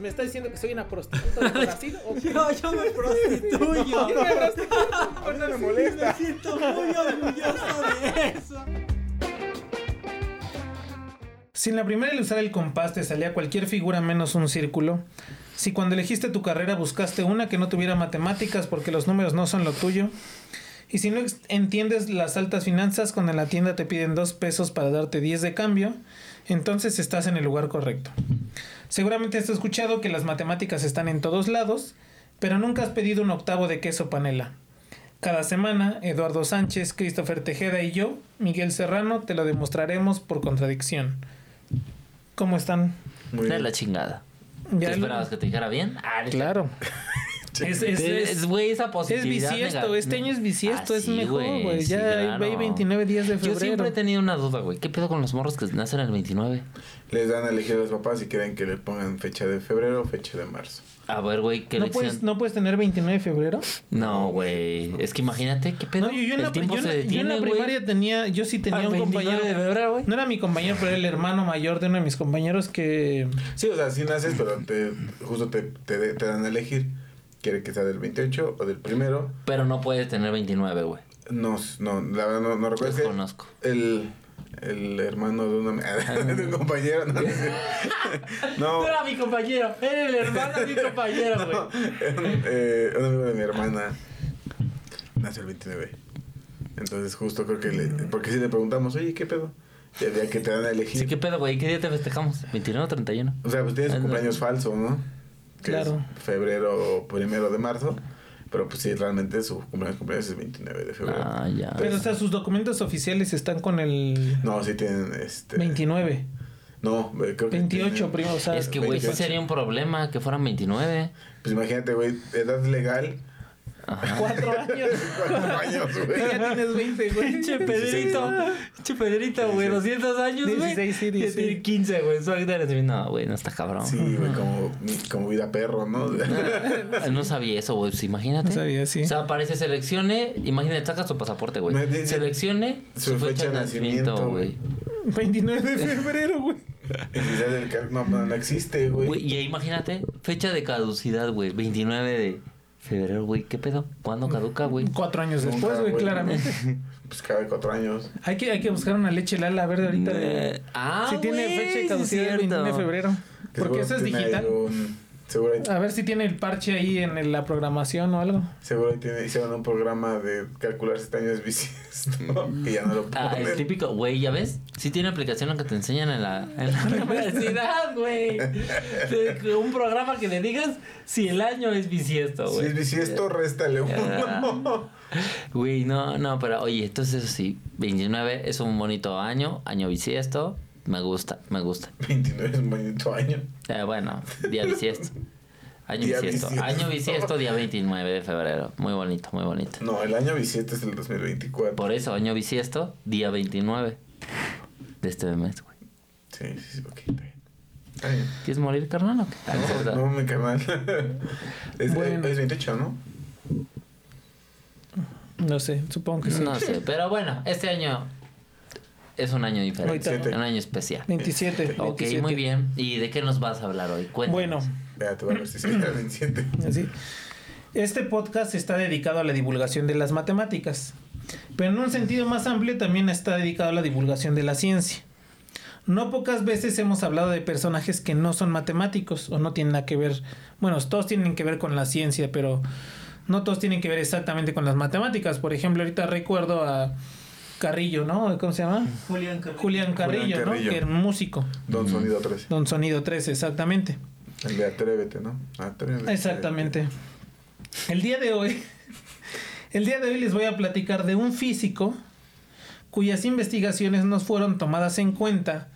¿Me está diciendo que soy una prostituta de Brasil? ¿O qué? Yo, yo me prostituyo. No me molesta. Me siento muy orgulloso de eso. Si en la primera al usar el compás te salía cualquier figura menos un círculo, si cuando elegiste tu carrera buscaste una que no tuviera matemáticas porque los números no son lo tuyo, y si no entiendes las altas finanzas cuando en la tienda te piden dos pesos para darte 10 de cambio, entonces estás en el lugar correcto. Seguramente has escuchado que las matemáticas están en todos lados, pero nunca has pedido un octavo de queso panela. Cada semana, Eduardo Sánchez, Christopher Tejeda y yo, Miguel Serrano, te lo demostraremos por contradicción. ¿Cómo están? Muy De bien. la chingada. Ya ¿Qué lo- esperabas que te dijera bien? Ah, Claro. Es, es, Es, es, güey, esa es positividad. bisiesto, nega- este año es bisiesto, Ah, es sí, mejor, güey. sí, ya hay- claro. hay 29 días de Yo febrero. siempre he tenido una duda, güey. ¿Qué pedo con los morros que nacen el 29? Les dan a elegir a los papás si quieren que le pongan fecha de febrero o fecha de marzo. A ver, güey, ¿qué ¿No puedes, ¿No puedes tener 29 de febrero? No, güey. Es que imagínate, ¿qué pedo? No, yo, yo en la, el tiempo yo la- yo en detiene, la güey. primaria tenía, yo sí tenía Al un 29 compañero. de febrero, güey. No era mi compañero, pero era el hermano mayor de uno de mis compañeros que... Sí, o sea, sí naces, pero te, justo te, te, te dan a elegir. Quiere que sea del 28 o del primero. Pero no puedes tener 29, güey. No, no, la verdad no, no recuerdo. Desconozco. El, el hermano de, una, de un compañero. No, no, era mi compañero, era el hermano de mi compañero, güey. un, eh, un amigo de mi hermana nació el 29. Entonces, justo creo que le. Porque si le preguntamos, oye, ¿qué pedo? Y el día que te dan a elegir. Sí, ¿qué pedo, güey? ¿Qué día te festejamos? ¿29 o 31? O sea, pues tienes un no. cumpleaños falso, ¿no? Que Claro. Es febrero o primero de marzo. Pero pues sí, realmente su cumpleaños, cumpleaños es 29 de febrero. Ah, ya. Pero, o sea, sus documentos oficiales están con el No, sí tienen este. 29. No, creo que. 28, tienen- primo, o sea... es que, güey, sí 28. sería un problema que fueran 29. Pues imagínate, güey, edad legal. Cuatro años. Cuatro años, güey. ya tienes 20, güey. Pinche Pedrito, pinche Pedrito, güey, 200 años, güey. 16, sí, Ya 16. tiene 15, güey. Su No, güey, no está cabrón. Sí, güey, como, como vida perro, ¿no? No sabía eso, güey. Pues imagínate. No sabía, sí. O sea, aparece seleccione. Imagínate, sacas tu pasaporte, güey. Seleccione su fecha de nacimiento, güey. 29 de febrero, güey. No, no, no existe, Güey, güey. y ahí imagínate, fecha de caducidad, güey. 29 de febrero, güey. ¿Qué pedo? ¿Cuándo caduca, güey? Cuatro años Nunca, después, güey, claramente. Pues cada cuatro años. Hay que, hay que buscar una leche Lala, a ver ahorita. de- Eh, ah, si tiene fecha de sí caducidad el 29 de febrero. Que Porque eso es digital. un- A ver si tiene el parche ahí en la programación o algo. tiene, hicieron un programa de calcular si este año es bisiesto. Y ya no lo Ah, ponen. el típico, güey, ¿ya ves? Sí tiene aplicación lo que te enseñan en la, en la universidad, güey. Un programa que le digas si el año es bisiesto, Si güey. es bisiesto, réstale uno. Güey, no, no, pero oye, entonces eso sí, 29 es un bonito año, año bisiesto. Me gusta, me gusta. 29 es un bonito año. Eh, bueno, día bisiesto. Año Día bisiesto. bisiesto. Año bisiesto, día 29 de febrero. Muy bonito, muy bonito. No, el año bisiesto es el 2024. Por eso, año bisiesto, día 29 de este mes, güey. Sí, sí, sí, ok, está bien. Está bien. ¿Quieres morir, carnal? o qué? Ah, verdad. No, mi carnal. es, Bueno. es 28, ¿no? No sé, supongo que sí. No sé, pero bueno, este año es un año diferente. Ahorita. Un año especial. 27. Ok, 27. muy bien. ¿Y de qué nos vas a hablar hoy? Cuéntanos. Bueno, Vea, te voy a ver si se el 27. así. Este podcast está dedicado a la divulgación de las matemáticas, pero en un sentido más amplio también está dedicado a la divulgación de la ciencia. No pocas veces hemos hablado de personajes que no son matemáticos o no tienen nada que ver, bueno, todos tienen que ver con la ciencia, pero no todos tienen que ver exactamente con las matemáticas. Por ejemplo, ahorita recuerdo a Carrillo, ¿no? ¿Cómo se llama? Julián Carrillo. Julián Carrillo, ¿no? Carrillo. Que era un músico. Don Sonido 13. Don Sonido 13, exactamente. El de Atrévete, ¿no? Atrévete. Exactamente. El día de hoy, el día de hoy les voy a platicar de un físico cuyas investigaciones no fueron tomadas en cuenta,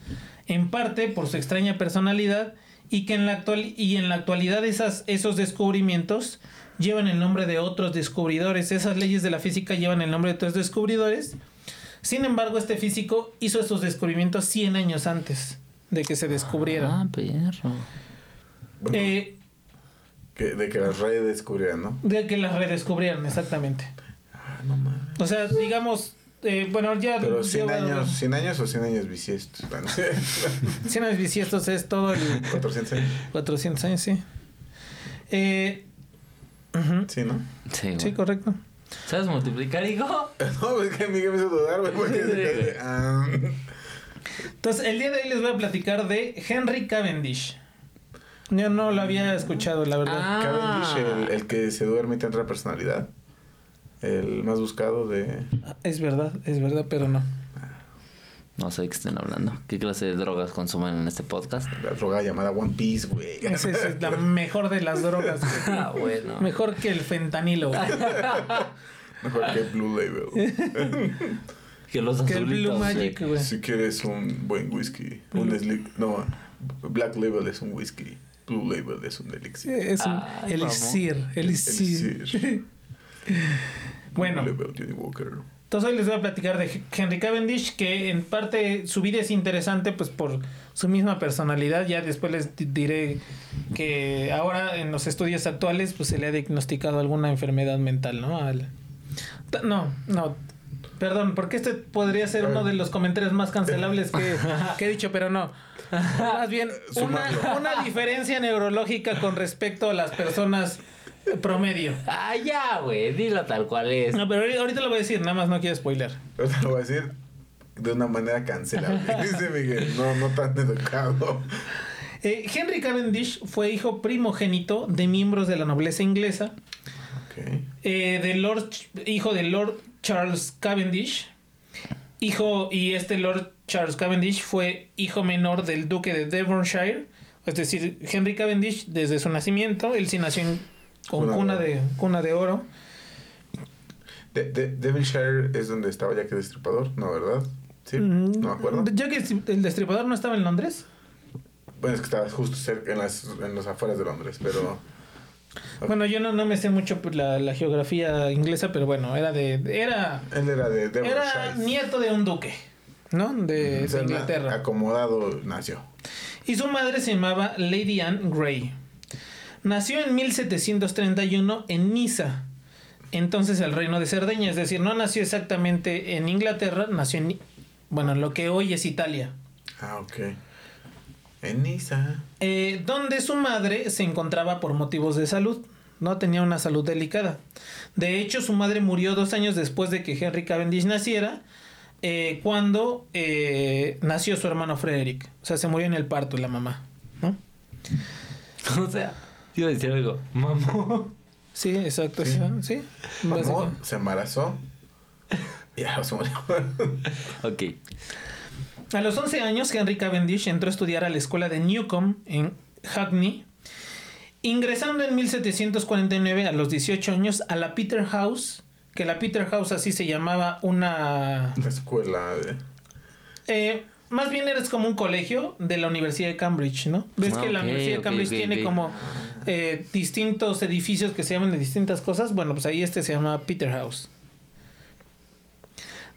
en parte por su extraña personalidad y que en la actual y en la actualidad esas, esos descubrimientos llevan el nombre de otros descubridores. Esas leyes de la física llevan el nombre de otros descubridores. Sin embargo, este físico hizo estos descubrimientos 100 años antes de que se descubrieran. Ah, perro. Bueno, Eh, que- de que las redes descubrieran, ¿no? de que las redescubrieran, exactamente. Ah, no mames. O sea, digamos, eh, bueno, ya... Pero 100 ya- años, 100 años o 100 años bisiestos. Bueno, 100 años bisiestos es todo el 400 años. 400 años, sí. Eh, ujú, Sí, ¿no? Sí, sí, correcto. ¿Sabes multiplicar, hijo? No, es que a mí que me hizo dudar, güey. Porque, ah, Entonces, el día de hoy les voy a platicar de Henry Cavendish. Yo no lo había escuchado, la verdad. Ah. Cavendish, el, el que se duerme y tiene otra personalidad. El más buscado de. Es verdad, es verdad, pero no. No sé de qué estén hablando. ¿Qué clase de drogas consumen en este podcast? La droga llamada One Piece, güey. Esa es la mejor de las drogas. güey. Ah, bueno. Mejor que el fentanilo. güey. Mejor que Blue Label. Que los Que el azulitos. Blue. Magic, güey. Si quieres un buen whisky, un slick. No, Black Label es un whisky. Blue Label es un elixir. Es un elixir. Elixir. Bueno, Blue Label, Johnny Walker. Entonces hoy les voy a platicar de Henry Cavendish, que en parte su vida es interesante pues por su misma personalidad. Ya después les di- diré que ahora en los estudios actuales pues se le ha diagnosticado alguna enfermedad mental, ¿no? Al- No, no. Perdón, porque este podría ser uno de los comentarios más cancelables que, que he dicho, pero no. Más bien, una diferencia neurológica con respecto a las personas promedio. Ah, ya, güey. Dilo tal cual es. No, pero ahorita- ahorita lo voy a decir, nada más no quiero spoiler. Te lo voy a decir de una manera cancelable. Dice Miguel, no, no tan educado. Eh, Henry Cavendish fue hijo primogénito de miembros de la nobleza inglesa, eh, de Lord, hijo de Lord Charles Cavendish, hijo y este Lord Charles Cavendish fue hijo menor del duque de Devonshire, es decir, Henry Cavendish desde su nacimiento, él sí nació en- con Cuna cuna de cuna de oro. De, de- Devonshire es donde estaba Jack el Destripador, ¿no, verdad? Sí, no me acuerdo. Mm, Ya que el destripador no estaba en Londres. Bueno, es que estaba justo cerca, en, las, en las afueras de Londres, pero... Bueno, yo no, no me sé mucho pues, la, la geografía inglesa, pero bueno, era de, era Él era de Devonshire. Era nieto de un duque, ¿no? De, O sea, de Inglaterra. Acomodado nació. Y su madre se llamaba Lady Anne Grey. Nació en 1731 en Niza, entonces el reino de Cerdeña, es decir, no nació exactamente en Inglaterra, nació en, bueno, en lo que hoy es Italia, Ah, ok. En Niza. eh, donde su madre se encontraba por motivos de salud, no tenía una salud delicada. De hecho, su madre murió dos años después de que Henry Cavendish naciera, eh, cuando eh, nació su hermano Frederick. O sea, se murió en el parto la mamá, ¿no? O sea, iba a decir algo. Mamó. Sí, exacto, sí. sí, Mamó, se embarazó. Y ya se murió. Ok. A los 11 años, Henry Cavendish entró a estudiar a la escuela de Newcomb en Hackney, ingresando en 1749 a los 18 años a la Peter House, que la Peter House así se llamaba una... La escuela de... eh, más bien eres como un colegio de la Universidad de Cambridge, ¿no? Ves Ah, que la Universidad de Cambridge tiene como eh, distintos edificios que se llaman de distintas cosas. Bueno, pues ahí este se llama Peter House.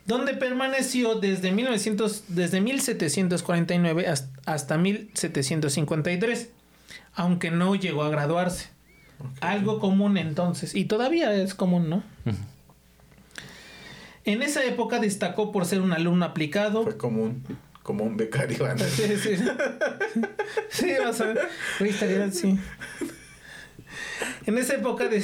Donde permaneció desde, 1900, desde 1749 hasta, hasta 1753, aunque no llegó a graduarse. Algo común entonces, y todavía es común, ¿no? En esa época destacó por ser un alumno aplicado, Fue como un, como un becario antes. Sí, sí. Sí, vas a ver. Güey, estaría así. En esa época de...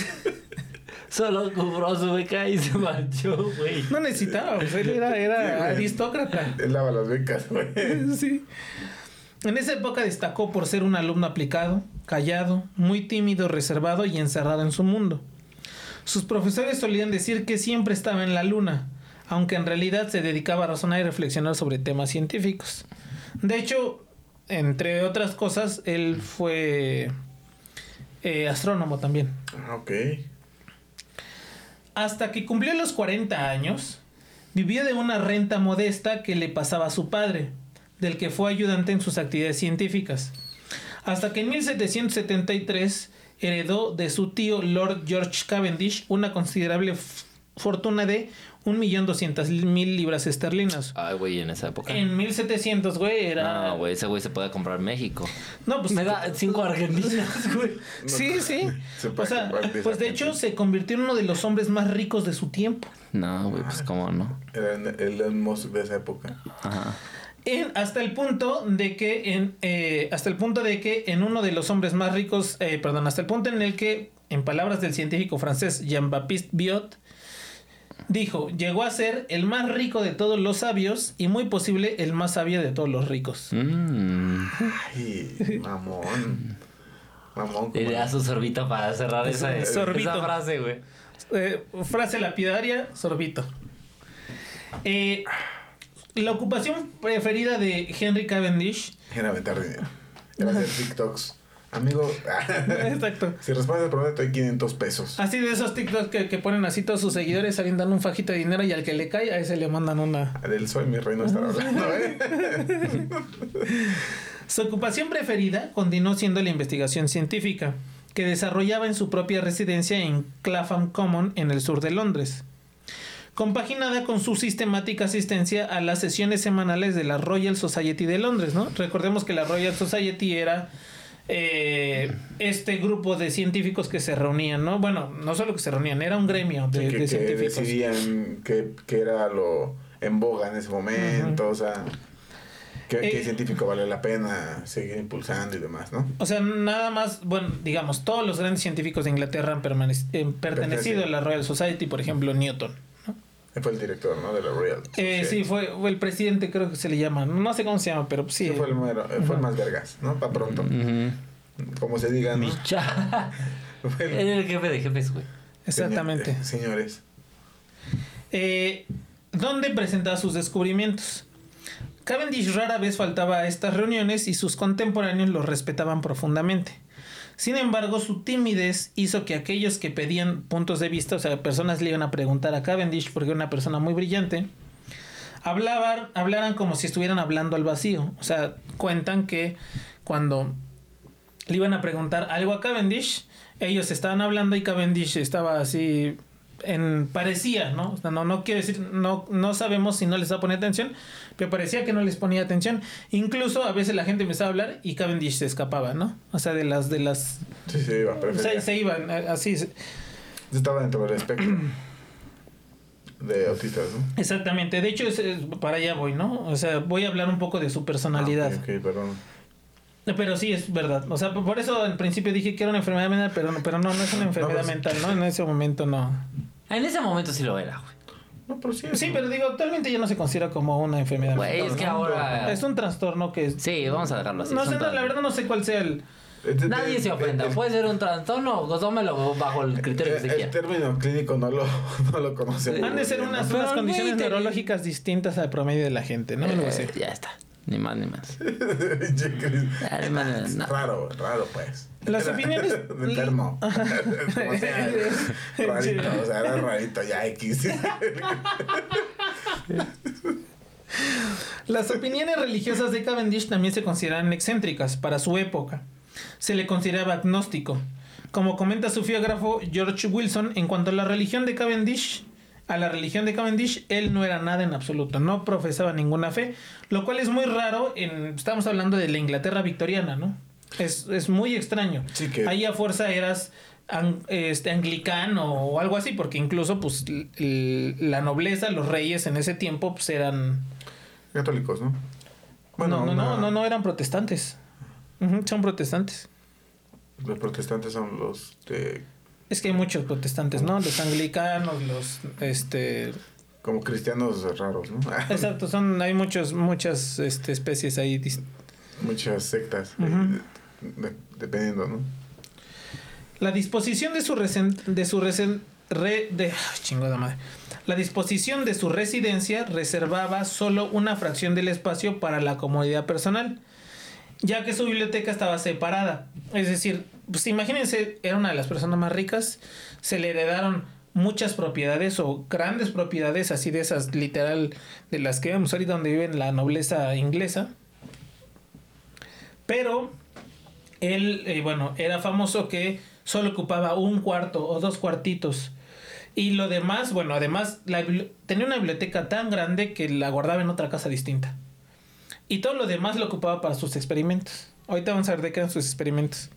Solo cobró su beca y se marchó, güey. no necesitaba, pues, él era, era aristócrata. Él lava las becas, güey. Sí. En esa época destacó por ser un alumno aplicado, callado, muy tímido, reservado y encerrado en su mundo. Sus profesores solían decir que siempre estaba en la luna, aunque en realidad se dedicaba a razonar y reflexionar sobre temas científicos. De hecho, entre otras cosas, él fue eh, astrónomo también. Ah, ok. Hasta que cumplió los 40 años, vivía de una renta modesta que le pasaba a su padre, del que fue ayudante en sus actividades científicas. Hasta que en 1773 heredó de su tío Lord George Cavendish una considerable fortuna de 1.200.000 libras esterlinas. Ay, güey, en esa época. En 1700, güey, era... No, güey, ese güey se puede comprar México. No, pues... Me da cinco argentinas, güey. Sí, sí. Se O puede sea, pues de hecho se convirtió en uno de los hombres más ricos de su tiempo. No, güey, pues cómo no. Era el Musk de esa época. Ajá. En- hasta el punto de que en eh, hasta el punto de que en uno de los hombres más ricos eh, perdón hasta el punto en el que en palabras del científico francés Jean-Baptiste Biot dijo llegó a ser el más rico de todos los sabios y muy posible el más sabio de todos los ricos Mm. Ay, mamón. Mamón. Le da su sorbito para cerrar esa, Es esa frase, güey. Eh, frase lapidaria sorbito Eh, la ocupación preferida de Henry Cavendish Era dinero. Era hacer TikToks. Amigo, exacto si respondes al problema, te doy 500 pesos. Así de esos TikToks que, que ponen así todos sus seguidores avientan un fajito de dinero y al que le cae a ese le mandan una. Del soy mi reino estar hablando, ¿eh? Su ocupación preferida continuó siendo la investigación científica, que desarrollaba en su propia residencia en Clapham Common en el sur de Londres. Compaginada con su sistemática asistencia a las sesiones semanales de la Royal Society de Londres, ¿no? Recordemos que la Royal Society era eh, este grupo de científicos que se reunían, ¿no? Bueno, no solo que se reunían, era un gremio de, que, de que científicos. decidían que, que era lo en boga en ese momento, o sea, que, qué Eh, científico vale la pena seguir impulsando y demás, ¿no? O sea, nada más, bueno, digamos, todos los grandes científicos de Inglaterra han permanec- eh, pertenecido a la Royal Society, por ejemplo, Newton. Fue el director, ¿no? De la Royal. Eh, sí, fue, fue el presidente, creo que se le llama. No sé cómo se llama, pero sí. Sí, fue el, mero- eh, fue el más vergas, ¿no? Para pronto. Como se diga, ¿no? Era el jefe de jefes, güey. Exactamente. Eh, señores. Eh, ¿Dónde presentaba sus descubrimientos? Cavendish rara vez faltaba a estas reuniones y sus contemporáneos lo respetaban profundamente. Sin embargo, su timidez hizo que aquellos que pedían puntos de vista, o sea, personas le iban a preguntar a Cavendish, porque era una persona muy brillante, hablaban, hablaran como si estuvieran hablando al vacío. O sea, cuentan que cuando le iban a preguntar algo a Cavendish, ellos estaban hablando y Cavendish estaba así en parecía, ¿no? O sea, no no quiero decir no no sabemos si no les va a poner atención, pero parecía que no les ponía atención. Incluso a veces la gente empezaba a hablar y Cavendish se escapaba, ¿no? O sea, de las de las Sí, sí, iba, se, se iban eh, así se- Estaba dentro del espectro de autistas, ¿no? exactamente. De hecho es, es- para allá voy, ¿no? O sea, voy a hablar un poco de su personalidad. Ah, perdón. Pero sí, es verdad. O sea, por eso al principio dije que era una enfermedad mental, pero no, pero no, no es una enfermedad pues- mental, ¿no? En ese momento no. En ese momento sí lo era, güey. No, pero sí. Sí, pero digo, actualmente ya no se considera como una enfermedad Güey, mental. es que ¿no? ahora. Es un trastorno que es... Sí, vamos a dejarlo así. no sé, la verdad no sé cuál sea el... Este- Nadie se el- ofenda. el- Puede ser un trastorno o tómelo bajo el criterio que el, se el quiera. término clínico no lo, no lo conocemos. Han de ser unas, unas condiciones neurológicas distintas al promedio de la gente, ¿no? Así. Eh, ya está. Ni más ni más. Pinche Chris. Ya, ni más, ni más, no. Raro, raro, pues. Las Era opiniones- Enfermo. Como sea, rarito, o sea, era rarito, ya X. Las opiniones religiosas de Cavendish también se consideran excéntricas para su época. Se le consideraba agnóstico. Como comenta su biógrafo George Wilson, en cuanto a la religión de Cavendish, a la religión de Cavendish, él no era nada en absoluto, no profesaba ninguna fe, lo cual es muy raro, en, estamos hablando de la Inglaterra victoriana, ¿no? Es, es muy extraño. Sí, que- Ahí a fuerza eras este, anglicano o algo así, porque incluso pues la nobleza, los reyes en ese tiempo pues eran Católicos, ¿no? no, no, una- no, no, no, eran protestantes. Son protestantes. Los protestantes son los de. Es que hay muchos protestantes, ¿no? Los anglicanos, los, este, como cristianos raros, ¿no? exacto, son, hay muchos, muchas, este, especies ahí. Muchas sectas, eh, de- dependiendo, ¿no? La disposición de su resen- de su resen- re- de, chingada madre. La disposición de su residencia reservaba solo una fracción del espacio para la comodidad personal, ya que su biblioteca estaba separada. Es decir, pues imagínense, era una de las personas más ricas, se le heredaron muchas propiedades o grandes propiedades, así de esas literal, de las que vemos ahorita donde vive la nobleza inglesa. Pero él, eh, bueno, era famoso que solo ocupaba un cuarto o dos cuartitos. Y lo demás, bueno, además tenía una biblioteca tan grande que la guardaba en otra casa distinta. Y todo lo demás lo ocupaba para sus experimentos. Ahorita vamos a ver de qué eran sus experimentos.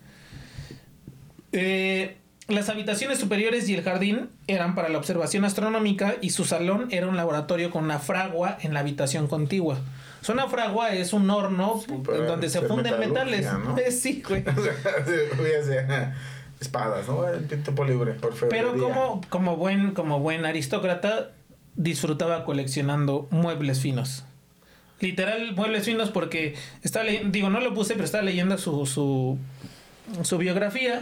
Eh, las habitaciones superiores y el jardín eran para la observación astronómica y su salón era un laboratorio con una fragua en la habitación contigua. O sea, una fragua es un horno en donde se funden metales. ¿no? Sí, güey. Espadas, ¿no? Tiempo libre, por favor. Pero como, como, buen, como buen aristócrata, disfrutaba coleccionando muebles finos. Literal, muebles finos porque estaba leyendo, digo, no lo puse, pero estaba leyendo su, su, su biografía.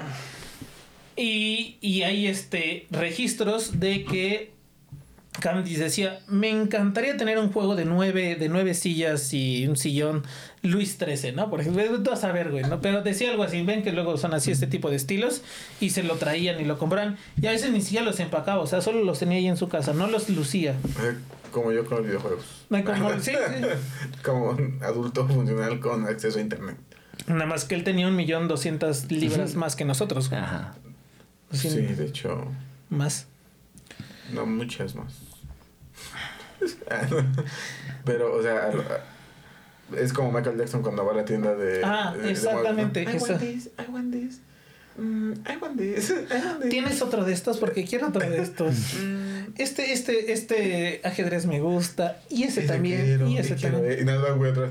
Y, y hay este registros de que Cavendish decía, me encantaría tener un juego de nueve, de nueve sillas y un sillón Luis XIII, ¿no? Por ejemplo, tú vas a ver, güey, ¿no? Pero decía algo así, ven que luego son así este tipo de estilos y se lo traían y lo compraban y a veces ni siquiera los empacaba, o sea, solo los tenía ahí en su casa, no los lucía. Eh, Como yo con los videojuegos. Hay como- sí, sí. Como un adulto funcional con acceso a internet. Nada más que él tenía un millón doscientas libras más que nosotros. Ajá. Sí, de hecho, Más. no muchas más. Pero, o sea, es como Michael Jackson cuando va a la tienda de. Ah, de- de exactamente, ¿no? I want this, I want this. Mm, I want this, I want this. ¿Tienes otro de estos? Porque quiero otro de estos. Mm, Este, este, este ajedrez me gusta. Y ese, ese también. quiero, y ese también. eh, Y nada, güey, atrás.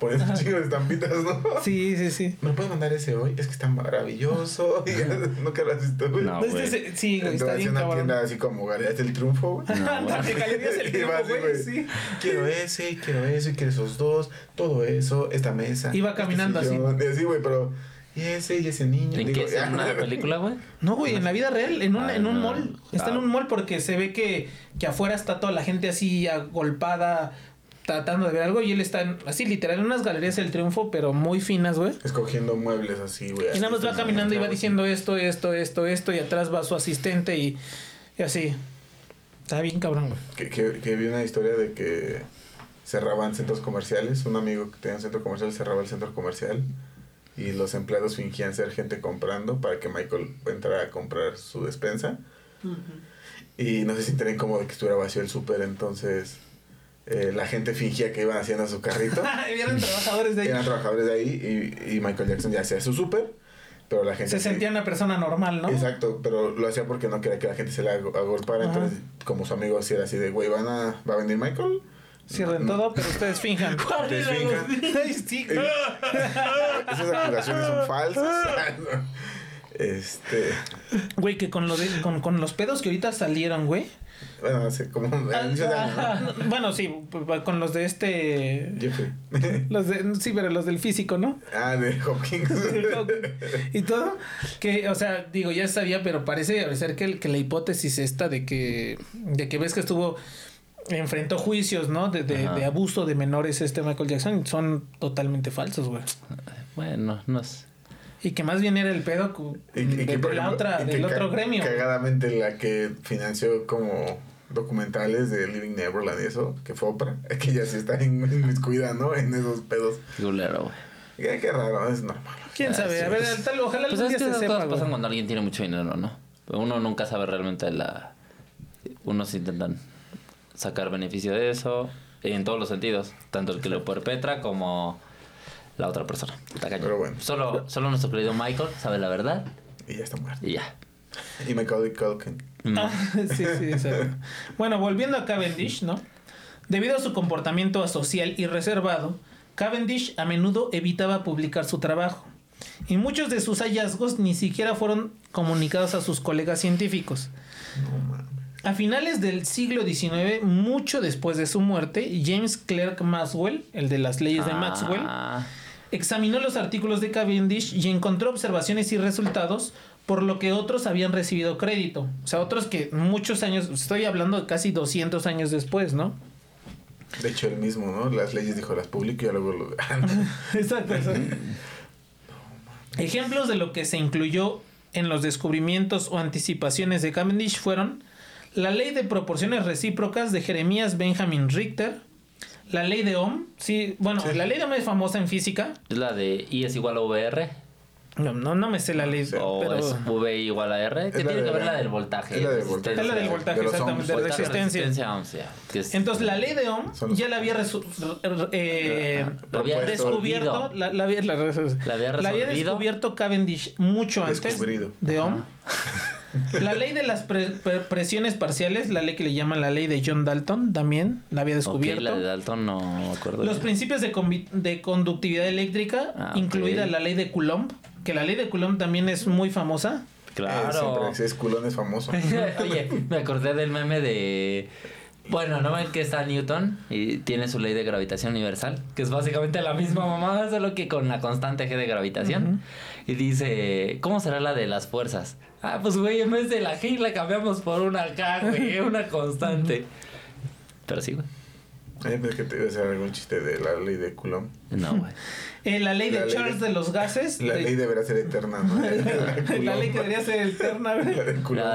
Poniendo un chingo de estampitas, ¿no? Sí, sí, sí. ¿Me puedes mandar ese hoy? Es que está maravilloso. Y nunca lo has visto, güey. No. Este güey. es- sí, güey, está bien una cabrón. tienda así como Galerías del Triunfo, güey. No, güey. Te galerías el va así, güey, sí. Quiero ese, quiero eso, y quiero esos dos, todo eso, esta mesa. Iba este caminando así. Y así, güey, pero. Y ese, y ese niño. ¿En Digo, qué ¿En una película, güey? No, güey, en la vida real, en un, Ah, en un no. mall. Está en Ah. un mall porque se ve que, que afuera está toda la gente así agolpada, tratando de ver algo. Y él está así, literal, en unas galerías del triunfo, pero muy finas, güey. Escogiendo muebles así, güey. Y nada más va caminando y va diciendo esto, esto, esto, esto. Y atrás va su asistente y, y así. Está bien cabrón, güey. Que, que, que vi una historia de que cerraban centros comerciales. Un amigo que tenía un centro comercial cerraba el centro comercial. Y los empleados fingían ser gente comprando para que Michael entrara a comprar su despensa. Y no se sintieran incómodo de que estuviera vacío el súper, entonces eh, la gente fingía que iban haciendo su carrito. Vieron trabajadores de ahí. Eran trabajadores de ahí y, y Michael Jackson ya hacía su súper, pero la gente... Se sentía una persona normal, ¿no? Exacto, pero lo hacía porque no quería que la gente se le ag- agolpara, Ajá. entonces como su amigo era así de, güey, ¿van a, ¿va a venir Michael? Cierren No, no. todo, pero ustedes finjan. Ustedes finjan. Esas acusaciones son falsas. este, Güey, que con, lo de, con, con los pedos que ahorita salieron, güey. Bueno, no sé, como. Bueno, sí, p- con los de este. Jeffrey. Los de, sí, pero los del físico, ¿no? ah, de Hopkins. y todo. Que, o sea, digo, ya sabía, pero parece ser que, el- que la hipótesis esta de que, de que ves que estuvo. Enfrentó juicios, ¿no? De, de abuso de menores este Michael Jackson. Son totalmente falsos, güey. Bueno, no sé. Y que más bien era el pedo Y- y de, que, de por la otra, y que del otro gremio. Cagadamente la que financió como documentales de Living Neverland y eso, que fue Oprah, que ya sí está in- inmiscuida, ¿no? En esos pedos. Culero, güey. Qué, raro, es normal. ¿Quién Ah, sabe? sí. A ver, tal, ojalá Pues algún es día que se sepa, cosas pasan cuando alguien tiene mucho dinero, ¿no? Pero uno nunca sabe realmente la... Unos intentan sacar beneficio de eso en todos los sentidos. Tanto el que lo perpetra como la otra persona. Está cañón. Pero bueno. Solo, solo nuestro querido Michael sabe la verdad Y ya está muerto. y ya. Y Macaulay Culkin. Mm. Ah, sí, sí, exacto. Bueno, volviendo a Cavendish, ¿no? Debido a su comportamiento asocial y reservado, Cavendish a menudo evitaba publicar su trabajo. Y muchos de sus hallazgos ni siquiera fueron comunicados a sus colegas científicos. No mames. A finales del siglo XIX, mucho después de su muerte, James Clerk Maxwell, el de las leyes de Maxwell, Ah, examinó los artículos de Cavendish y encontró observaciones y resultados por lo que otros habían recibido crédito. O sea, otros que muchos años, estoy hablando de casi 200 años después, ¿no? De hecho, él mismo, ¿no? Las leyes dijo, las publico y luego lo... Exacto, exacto. Ejemplos de lo que se incluyó en los descubrimientos o anticipaciones de Cavendish fueron la ley de proporciones recíprocas de Jeremías Benjamin Richter, la ley de Ohm, sí, bueno, Sí. la ley de Ohm es famosa en física, es la de I es igual a VR. No, no, no me sé la ley, O pero... es V igual a R. Que la tiene que ver la del voltaje. es la del resistencia. voltaje. Es la del voltaje, de exactamente, ohms. de resistencia. resistencia ohms, que es- Entonces la ley de Ohm ya la había, resu- eh, Lo había descubierto, la, la había, la, La había descubierto Cavendish mucho antes Descubrido. de Ohm. La ley de las pre- pre- presiones parciales, la ley que le llaman la ley de John Dalton, también la había Ok, descubierto. la de Dalton no me acuerdo. Los bien. principios de, conductividad eléctrica, Ah, incluida la ley de Coulomb, que la ley de Coulomb también es muy famosa. Eh, Claro. siempre es culón es famoso. Oye, me acordé del meme de. Bueno, ¿no ven que está Newton y tiene su ley de gravitación universal? Que es básicamente la misma mamá, solo que con la constante G de gravitación. Y dice, ¿cómo será la de las fuerzas? Ah, pues güey, en vez de la G la cambiamos por una K, güey, una constante. Pero sí, güey. Ay, pensé que te iba a hacer algún chiste de la ley de Coulomb. No, güey. Eh, la ley de La ley Charles de- de los gases. La de- ley deberá ser eterna, ¿no? la ley que debería ser eterna. güey. La de La Coulomb.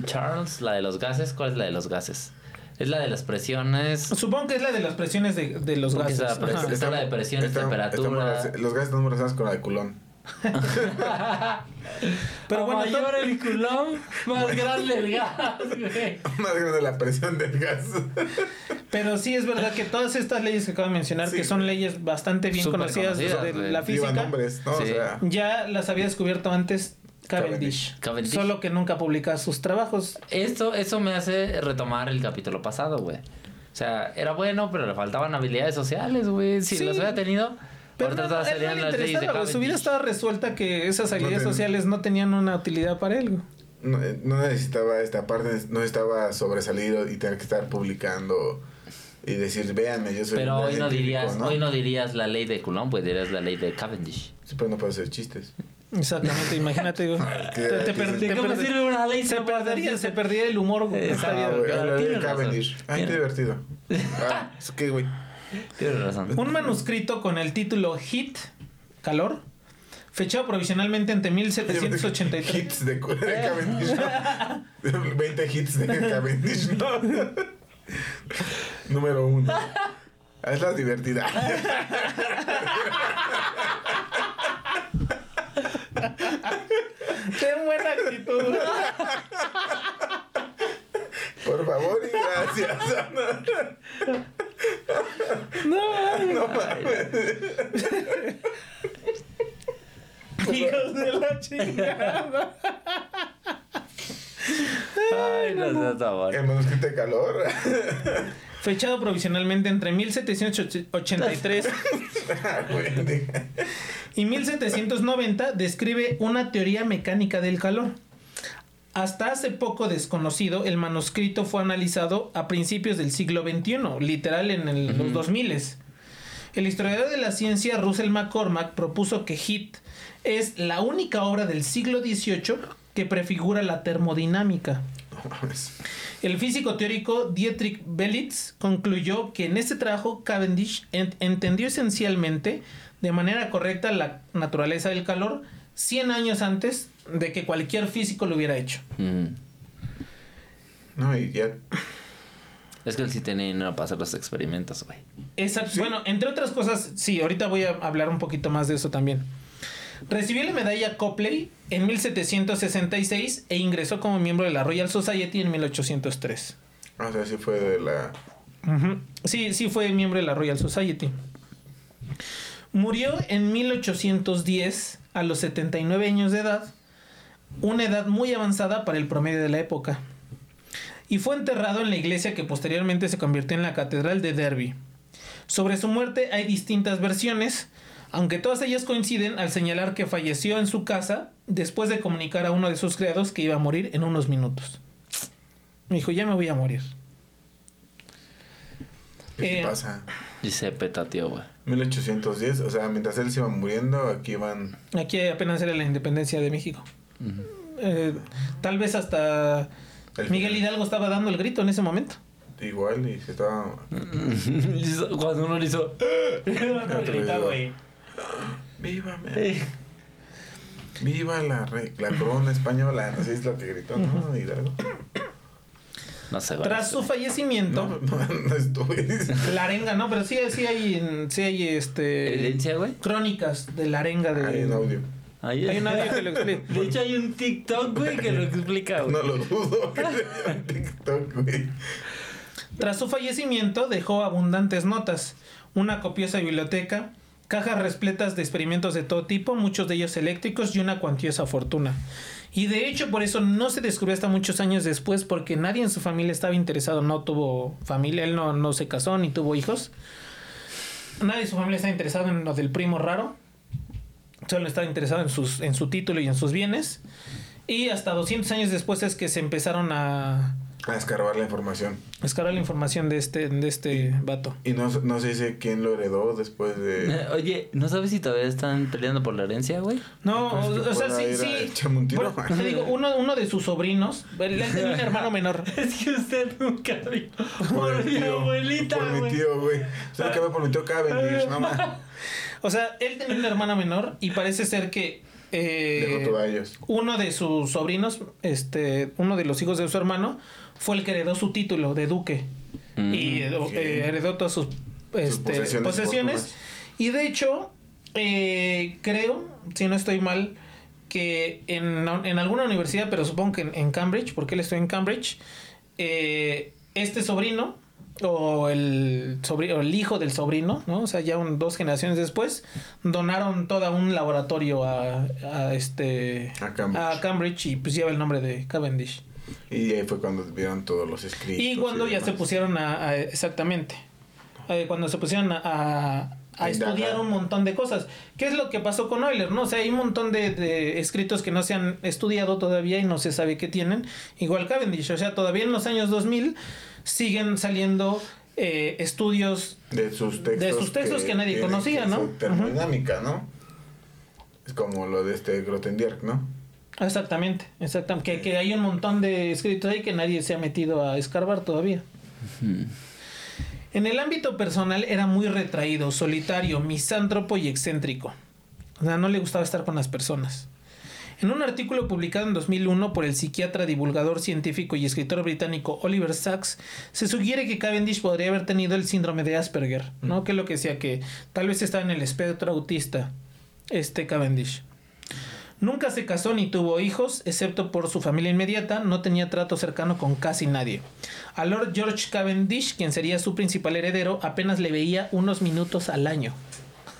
de Charles, la de los gases, ¿cuál es la de los gases? Es la de las presiones. Supongo que es la de las presiones de, de los Porque gases. esa presión- Ajá. Está la de presiones, Estamos- temperatura. estamos- los gases están muy relacionados con la de Coulomb. Pero A bueno, mayor el culón, más grande el gas, güey. Más grande la presión del gas. Pero sí es verdad que todas estas leyes que acabo de mencionar, Sí. que son leyes bastante bien conocidas conocidas, de güey. la física, nombres, ¿no? O Sí. sea, ya las había descubierto antes Cavendish. Cavendish. Solo que nunca publicaba sus trabajos. Esto, eso me hace retomar el capítulo pasado, güey. O sea, era bueno, pero le faltaban habilidades sociales, güey. Si Sí. las hubiera tenido, Pero no, no serían le las leyes de. Su vida estaba resuelta que esas habilidades ten- sociales no tenían una utilidad para él. no, no necesitaba esta parte, no necesitaba sobresalir y tener que estar publicando y decir, véanme, yo soy Pero hoy no científico", dirías, hoy no dirías la ley de Coulomb, pues dirías la ley de Cavendish. Sí, pero no puedo hacer chistes. Exactamente, imagínate. güey. Que- Te, te que per- te ¿De qué me per- sirve una ley se no perdería, se perdería el humor. güey. Ah. Cavendish. Ay, qué Tienes- divertido. Ah, ¿eso qué, güey? Tienes razón. Un manuscrito con el título Hit, calor, fechado provisionalmente entre 1783. Hits de, de Cavendish. ¿no? 20 hits de Cavendish, ¿no? Número uno. Ah, Es la divertida. Ten buena actitud. Por favor y gracias. No, No mames. hijos de la chingada. Ay, no seas amor. El manuscrito de calor. Fechado provisionalmente entre 1783 Ah, güey, deja. y 1790, describe una teoría mecánica del calor. Hasta hace poco desconocido, el manuscrito fue analizado a principios del siglo XXI, literal en el- los 2000. El historiador de la ciencia Russell McCormack propuso que HIT es la única obra del siglo XVIII que prefigura la termodinámica. El físico teórico Dietrich Belitz concluyó que en este trabajo Cavendish en- entendió esencialmente de manera correcta la naturaleza del calor 100 años antes de que cualquier físico lo hubiera hecho. Mm. No, y ya. Es que él sí tenía dinero para hacer los experimentos, güey. Exacto. Bueno, entre otras cosas, sí, ahorita voy a hablar un poquito más de eso también. Recibió la medalla Copley en 1766 e ingresó como miembro de la Royal Society en 1803. O sea, sí fue de la. Sí, sí fue miembro de la Royal Society. Murió en 1810 a los 79 años de edad, una edad muy avanzada para el promedio de la época. Y fue enterrado en la iglesia que posteriormente se convirtió en la Catedral de Derby. Sobre su muerte hay distintas versiones, aunque todas ellas coinciden al señalar que falleció en su casa después de comunicar a uno de sus criados que iba a morir en unos minutos. Me dijo, ya me voy a morir. ¿Qué Eh, pasa? Y se petateó, güey. 1810, o sea, mientras él se iba muriendo, aquí van. Aquí apenas era la independencia de México. Eh, tal vez hasta El- Miguel Hidalgo estaba dando el grito en ese momento. Igual y se estaba. Cuando uno le hizo. Grita, güey. ¡Viva, ¡Viva la, re- la corona española! Así es lo que gritó, ¿no? Hidalgo. No. Tras su fallecimiento, No, no, no estuve. la arenga, no, pero sí, sí hay, sí hay este ¿Evidencia, güey? crónicas de la arenga Hay de, audio. Ahí Hay un audio que lo explica. De hecho, hay un TikTok, güey, que lo explica, güey. No lo dudo que sea en TikTok, güey. Tras su fallecimiento dejó abundantes notas, una copiosa biblioteca, cajas repletas de experimentos de todo tipo, muchos de ellos eléctricos y una cuantiosa fortuna. Y de hecho por eso no se descubrió hasta muchos años después porque nadie en su familia estaba interesado, no tuvo familia, él no, no se casó ni tuvo hijos. Nadie en su familia estaba interesado en lo del primo raro. Solo estaba interesado en, sus, en su título y en sus bienes. Y hasta 200 años después es que se empezaron a, A escarbar la información. Escalar la información de este, de este vato. Y no, no se dice quién lo heredó después de... Eh, Oye, ¿no sabes si todavía están peleando por la herencia, güey? No, Pues que o, o sea, sí, sí. un tiro. Bueno, te digo, uno, uno de sus sobrinos, él tenía un hermano menor. Es que usted nunca vio Por mi tío, por mi tío, güey. ¿Sabes qué me por mi tío mames. O sea, él tenía un hermano menor y parece ser que eh, Dejó todo a ellos. uno de sus sobrinos, este, uno de los hijos de su hermano, fue el que heredó su título de duque. Mm. y eh, ok. heredó todas sus, este, posesiones. Y de hecho, eh, creo, si no estoy mal, que en, en alguna universidad, pero supongo que en, en Cambridge, porque él estuvo en Cambridge, eh, este sobrino o el sobrino o el hijo del sobrino, ¿no? O sea, ya un- dos generaciones después, donaron todo un laboratorio a, a este A Cambridge. a Cambridge y pues lleva el nombre de Cavendish. Y ahí fue cuando vieron todos los escritos. Y cuando ya se pusieron a, a- exactamente, Eh, cuando se pusieron a, a- estudiar un montón de cosas. ¿Qué es lo que pasó con Euler? No, o sea, hay un montón de, de escritos que no se han estudiado todavía y no se sabe qué tienen. Igual Cavendish, o sea, todavía en los años 2000 siguen saliendo eh, estudios De sus textos. De sus textos que nadie conocía, que ¿no? su termodinámica, ¿no? Es como lo de este Grothendieck, ¿no? Exactamente, exactamente. Que, que hay un montón de escritos ahí que nadie se ha metido a escarbar todavía. En el ámbito personal era muy retraído, solitario, misántropo y excéntrico. O sea, no le gustaba estar con las personas. En un artículo publicado en 2001 por el psiquiatra, divulgador científico y escritor británico Oliver Sacks, se sugiere que Cavendish podría haber tenido el síndrome de Asperger, ¿no? Que es lo que decía que tal vez está en el espectro autista, este Cavendish. Nunca se casó ni tuvo hijos, excepto por su familia inmediata, no tenía trato cercano con casi nadie. A Lord George Cavendish, quien sería su principal heredero, apenas le veía unos minutos al año.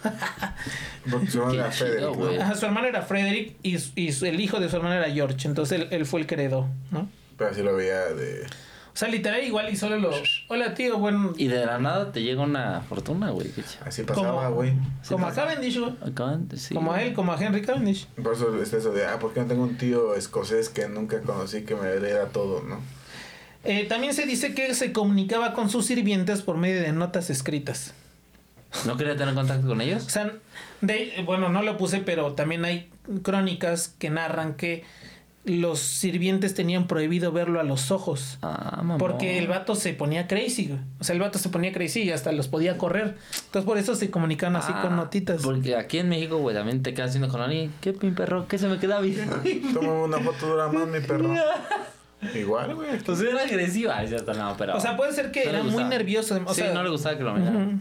Porque su hermano era Frederick, ¿no? güey. Ajá, su hermano era Frederick y, su- y su- el hijo de su hermano era George, entonces él, él fue el que heredó, ¿no? Pero así lo veía de... O sea, literal igual y solo lo... Hola tío, bueno... Y de la nada te llega una fortuna, güey. Así pasaba, güey. Como a Cavendish, güey. Sí. Como a él, como a Henry Cavendish. Por eso está eso de, ah, ¿por qué no tengo un tío escocés que nunca conocí que me hereda todo, no? Eh, también se dice que se comunicaba con sus sirvientes por medio de notas escritas. ¿No quería tener contacto con ellos? O sea, de, bueno, no lo puse, pero también hay crónicas que narran que los sirvientes tenían prohibido verlo a los ojos. Ah, mamá. Porque el vato se ponía crazy, güey. O sea, el vato se ponía crazy y hasta los podía correr. Entonces por eso se comunican así Ah, con notitas. Porque aquí en México, güey, también te quedas haciendo con alguien. ¿Qué pin perro? ¿Qué se me queda bien? Toma una foto dura más, mi perro. Igual, güey. Pues era agresiva. Es cierto, no, pero. O sea, puede ser que no era muy nervioso. O sí, sea, no le gustaba que lo miraran. ujú.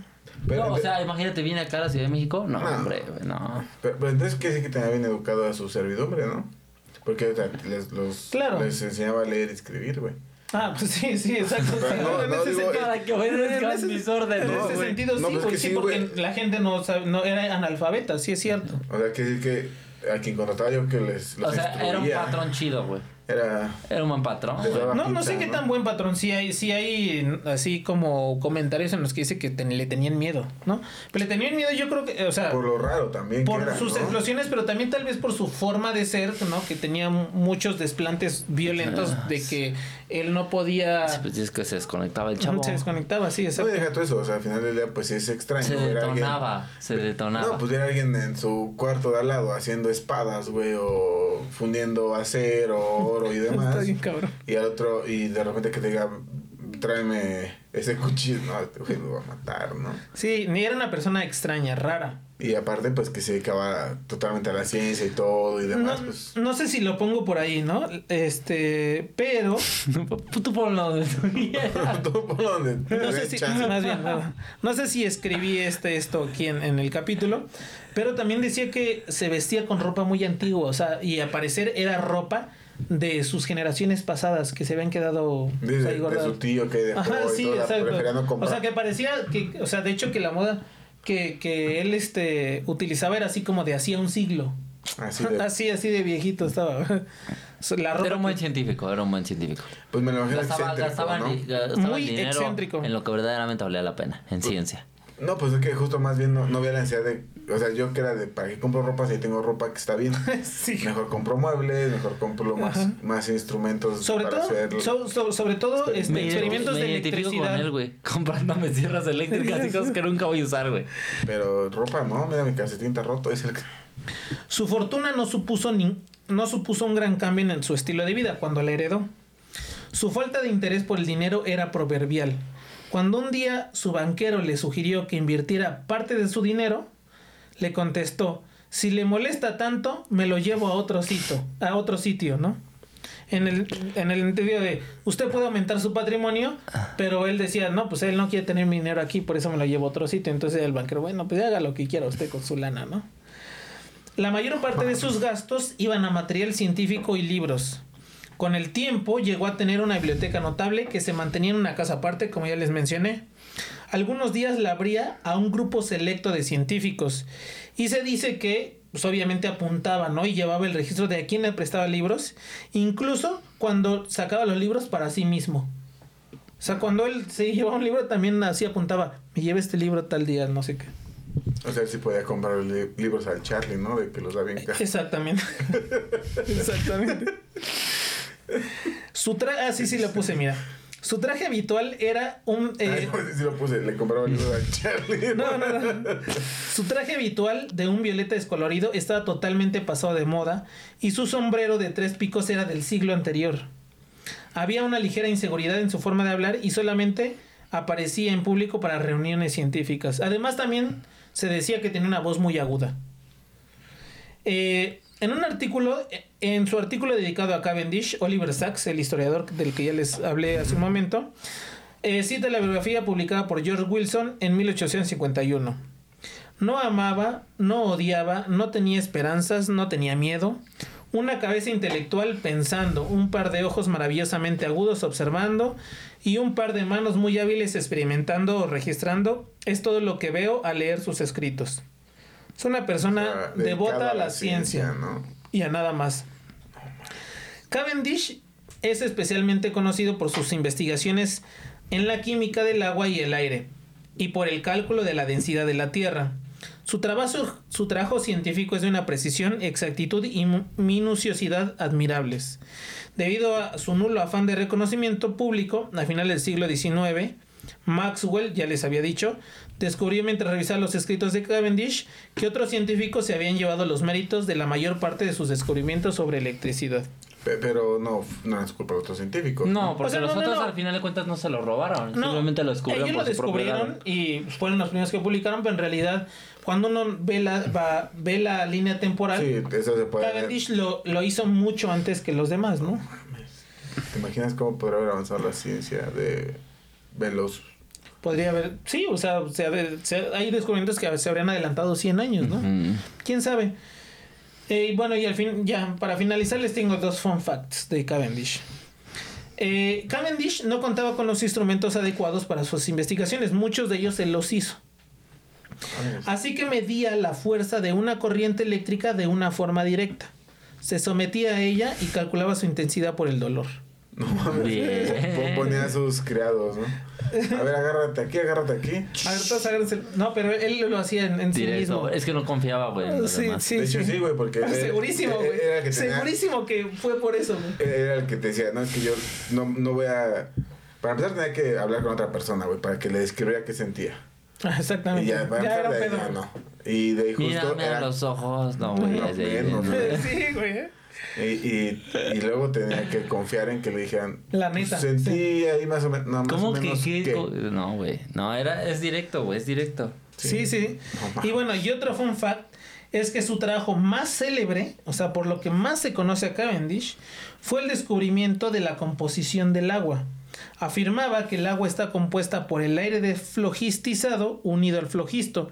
Pero, no, o sea, imagínate, viene acá a la Ciudad de México. No, No. hombre, güey, no. pero, pero entonces que sí que tenía bien educado a su servidumbre, ¿no? Porque o sea, les, los, Claro. les enseñaba a leer y escribir, güey. Ah, pues sí, sí, exacto. Pero no, en no, ese digo, sentido- que obedezcan en ese- mis órdenes. En No, ese sentido, No, sí, pues que sí, sí, porque güey. la gente no, sabe, no era analfabeta, sí es cierto. O sea, que sí que a quien contrataba yo que les los O sea, era un instruía, patrón chido, güey. Era... Era un buen patrón. No, no sé qué ¿no? tan buen patrón. Sí hay, sí hay así como comentarios en los que dice que ten- le tenían miedo, ¿no? Pero le tenían miedo, yo creo que, o sea, Por lo raro también por que era, sus ¿no? explosiones, pero también tal vez por su forma de ser, ¿no? Que tenía muchos desplantes violentos Ah, de que él no podía... Sí, pues es que se desconectaba el chavo. Se desconectaba, sí, No, exacto. deja todo eso, o sea, al final del día pues sí es extraño Se alguien- detonaba, se detonaba. No, pues ver a alguien en su cuarto de al lado haciendo espadas, güey, o fundiendo acero, oro y demás. Está bien cabrón. Y al otro, y de repente que te diga, tráeme ese cuchillo. No, este güey me va a matar, ¿no? Sí, ni era una persona extraña, rara. Y aparte, pues que se dedicaba totalmente a la ciencia y todo y demás, No, pues. no sé si lo pongo por ahí, ¿no? Este, pero Tú ponlo donde tú. Tú ponlo donde no sé si, más bien, no, no sé si escribí este esto aquí en, en el capítulo, pero también decía que se vestía con ropa muy antigua, o sea, y al parecer era ropa de sus generaciones pasadas que se habían quedado De, pues, ahí de- su tío que dejó Ajá, sí, exacto. no O sea, que parecía que, o sea, de hecho que la moda que, que él este utilizaba era así como de hacía un siglo. Así de, Así, así de viejito estaba. La ropa Era un buen que- científico, era un buen científico. pues me lo imagino Gastaba, excéntrico, gastaba, ¿no? ni- gastaba Muy dinero excéntrico. en lo que verdaderamente valía la pena, en ciencia. No, pues es que justo más bien no, no había la necesidad de... O sea, yo que era de, ¿para qué compro ropa si tengo ropa que está bien? sí. Mejor compro muebles, mejor compro más, Ajá. más instrumentos Sobre para todo, hacer... so- so- sobre todo este, Me- experimentos me de con electricidad. él, güey. Comprándome sierras eléctricas y cosas que nunca voy a usar, güey. Pero ropa, no, mira mi calcetín está roto, es el que... Su fortuna no supuso, ni, no supuso un gran cambio en su estilo de vida cuando la heredó. Su falta de interés por el dinero era proverbial. Cuando un día su banquero le sugirió que invirtiera parte de su dinero, le contestó, si le molesta tanto, me lo llevo a otro sitio, a otro sitio, ¿no? En el, en el entendido de, usted puede aumentar su patrimonio, pero él decía, no, pues él no quiere tener mi dinero aquí, por eso me lo llevo a otro sitio. Entonces el banquero, bueno, pues haga lo que quiera usted con su lana, ¿no? La mayor parte de sus gastos iban a material científico y libros. Con el tiempo llegó a tener una biblioteca notable que se mantenía en una casa aparte, como ya les mencioné. Algunos días la abría a un grupo selecto de científicos y se dice que pues obviamente apuntaba, ¿no? Y llevaba el registro de a quién le prestaba libros, incluso cuando sacaba los libros para sí mismo. O sea, cuando él se llevaba un libro también así apuntaba, me lleva este libro tal día, no sé qué. O sea, él sí podía comprar li- libros al Charlie, ¿no? De que los caros. Exactamente. Exactamente. Su traje, ah, sí, sí, lo puse, mira. Su traje habitual era un... eh, Ay, no, sí, sí lo puse, le compraba al Charlie. no, no, no. Su traje habitual de un violeta descolorido estaba totalmente pasado de moda y su sombrero de tres picos era del siglo anterior. Había una ligera inseguridad en su forma de hablar y solamente aparecía en público para reuniones científicas. Además también se decía que tenía una voz muy aguda. Eh, en un artículo, en su artículo dedicado a Cavendish, Oliver Sacks, el historiador del que ya les hablé hace un momento, eh, cita la biografía publicada por George Wilson en 1851. No amaba, no odiaba, no tenía esperanzas, no tenía miedo. Una cabeza intelectual pensando, un par de ojos maravillosamente agudos observando y un par de manos muy hábiles experimentando o registrando es todo lo que veo al leer sus escritos. Es una persona O sea, dedicado devota a la, ciencia ¿no? y a nada más. Cavendish es especialmente conocido por sus investigaciones en la química del agua y el aire y por el cálculo de la densidad de la Tierra. Su trabajo, su trabajo científico es de una precisión, exactitud y minuciosidad admirables. Debido a su nulo afán de reconocimiento público, a finales del siglo XIX, Maxwell, ya les había dicho, descubrió mientras revisaba los escritos de Cavendish que otros científicos se habían llevado los méritos de la mayor parte de sus descubrimientos sobre electricidad. Pe- Pero no, no es culpa de otros científicos. No, porque O sea, los no, no, otros no. al final de cuentas no se lo robaron. No, simplemente lo descubrieron ellos por lo su descubrieron y fueron los primeros que publicaron, pero en realidad cuando uno ve la, va- ve la línea temporal, Sí, eso se puede ver. Cavendish lo, lo hizo mucho antes que los demás, ¿no? ¿Te imaginas cómo podría haber avanzado la ciencia de veloz? Podría haber, sí, o sea, se- se- hay descubrimientos que se habrían adelantado 100 años, ¿no? ¿Quién sabe? Eh, y bueno, y al fin, ya, para finalizar les tengo dos fun facts de Cavendish. Eh, Cavendish no contaba con los instrumentos adecuados para sus investigaciones, muchos de ellos se los hizo. Así que medía la fuerza de una corriente eléctrica de una forma directa. Se sometía a ella y calculaba su intensidad por el dolor. No mames. Ponía a sus criados, ¿no? A ver, agárrate aquí, agárrate aquí. A ver, todos agárrense. No, pero él lo hacía en, en sí mismo. Es que no confiaba, güey. en los Sí, demás. sí, de hecho, sí, güey, porque. era- Segurísimo, güey. Era el que tenía- Segurísimo que fue por eso, güey. Era el que te decía, no, es que yo no, no voy a. Para empezar, tenía que hablar con otra persona, güey, para que le describiera qué sentía. Ah, Y Exactamente. ya, para Ya empezar, de ahí pedo. ya no. Y de ahí justo. Mírame a era- los ojos. No, güey. No, es de- menos, de- güey. Sí, güey. Y, y, y luego tenía que confiar en que le dijeran. La neta, "Pues sentí ahí más o menos. No, más ¿Cómo o que menos qué? que- No, güey. No, era, es directo, güey, es directo. Sí, sí. No y bueno, y otro fun fact es que su trabajo más célebre, o sea, por lo que más se conoce a Cavendish, fue el descubrimiento de la composición del agua. Afirmaba que el agua está compuesta por el aire desflogistizado unido al flogisto.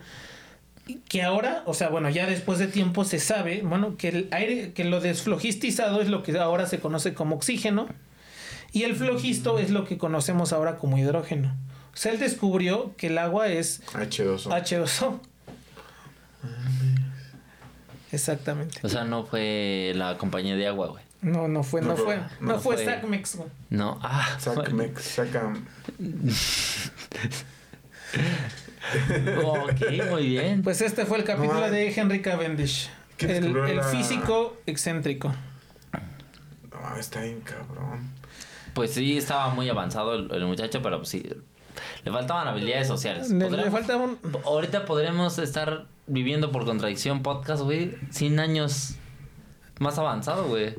Que ahora, o sea, bueno, ya después de tiempo se sabe, bueno, que el aire, que lo desflogistizado es lo que ahora se conoce como oxígeno y el flogisto es lo que conocemos ahora como hidrógeno. O sea, él descubrió que el agua es H2O. H2O. Exactamente. O sea, no fue la compañía de agua, güey. No, no fue, no, No, fue, no, no fue fue. Sacmex. güey. No, ah. Sac, mex, saca. ok, muy bien. Pues este fue el capítulo No, de Henry Cavendish. ¿Quién El, descubrió el la- físico excéntrico. No, está bien cabrón. Pues sí, estaba muy avanzado el, el muchacho, pero pues sí. Le faltaban habilidades sociales. Le, le Podríamos- falta un... Ahorita podremos estar viviendo por contradicción podcast, güey, 100 años más avanzado, güey.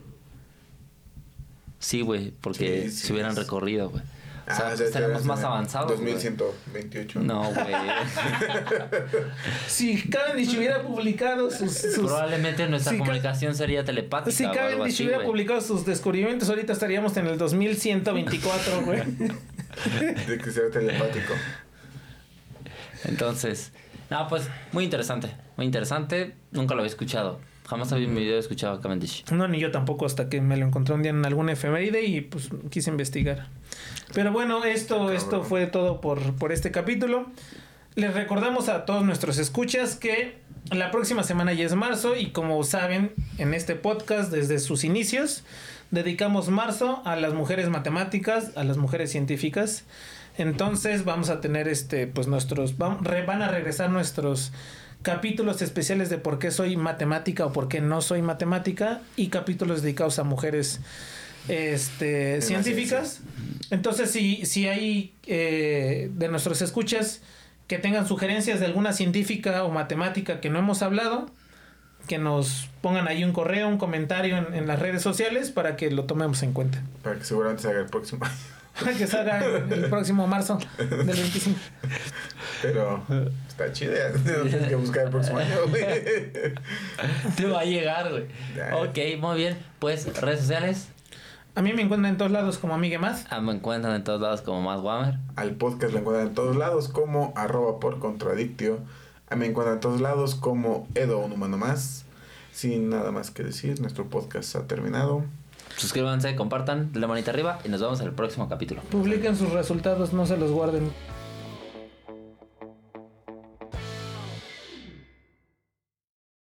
Sí, güey, porque Sí, sí, se hubieran es- recorrido, güey. O sea, Ah, ya estaremos estarás más avanzados. güey. 2128. No, güey. Si Cavendish hubiera publicado sus... sus- Probablemente nuestra si comunicación sería telepática. si Cavendish así, hubiera güey. publicado sus descubrimientos, ahorita estaríamos en el 2124, güey. De que sea telepático. Entonces, no, pues muy interesante. Muy interesante. Nunca lo había escuchado. Jamás había en mi video escuchado a Cavendish. No, ni yo tampoco hasta que me lo encontré un día en alguna efeméride y pues quise investigar. Pero bueno, esto, esto fue todo por, por este capítulo. Les recordamos a todos nuestros escuchas que la próxima semana ya es marzo y como saben en este podcast desde sus inicios dedicamos marzo a las mujeres matemáticas, a las mujeres científicas. Entonces vamos a tener este pues nuestros van a regresar nuestros capítulos especiales de por qué soy matemática o por qué no soy matemática y capítulos dedicados a mujeres este, científicas. Entonces, si, si hay eh, de nuestros escuchas que tengan sugerencias de alguna científica o matemática que no hemos hablado, que nos pongan ahí un correo, un comentario en, en las redes sociales para que lo tomemos en cuenta. Para que seguramente se haga el próximo año. Que salga el próximo marzo del 25. Pero está chida. No tienes que buscar el próximo año, güey. Te va a llegar, güey. Ok, muy bien. Pues, redes sociales. A mí me encuentran en todos lados como Amigue Más. Ah, me encuentran en todos lados como más Whammer. Al podcast lo encuentran en todos lados como arroba por contradictio. A mí me encuentran en todos lados como Edo, un humano más. Sin nada más que decir, nuestro podcast ha terminado. Suscríbanse, compartan, denle manita arriba y nos vemos en el próximo capítulo. Publiquen sus resultados, no se los guarden.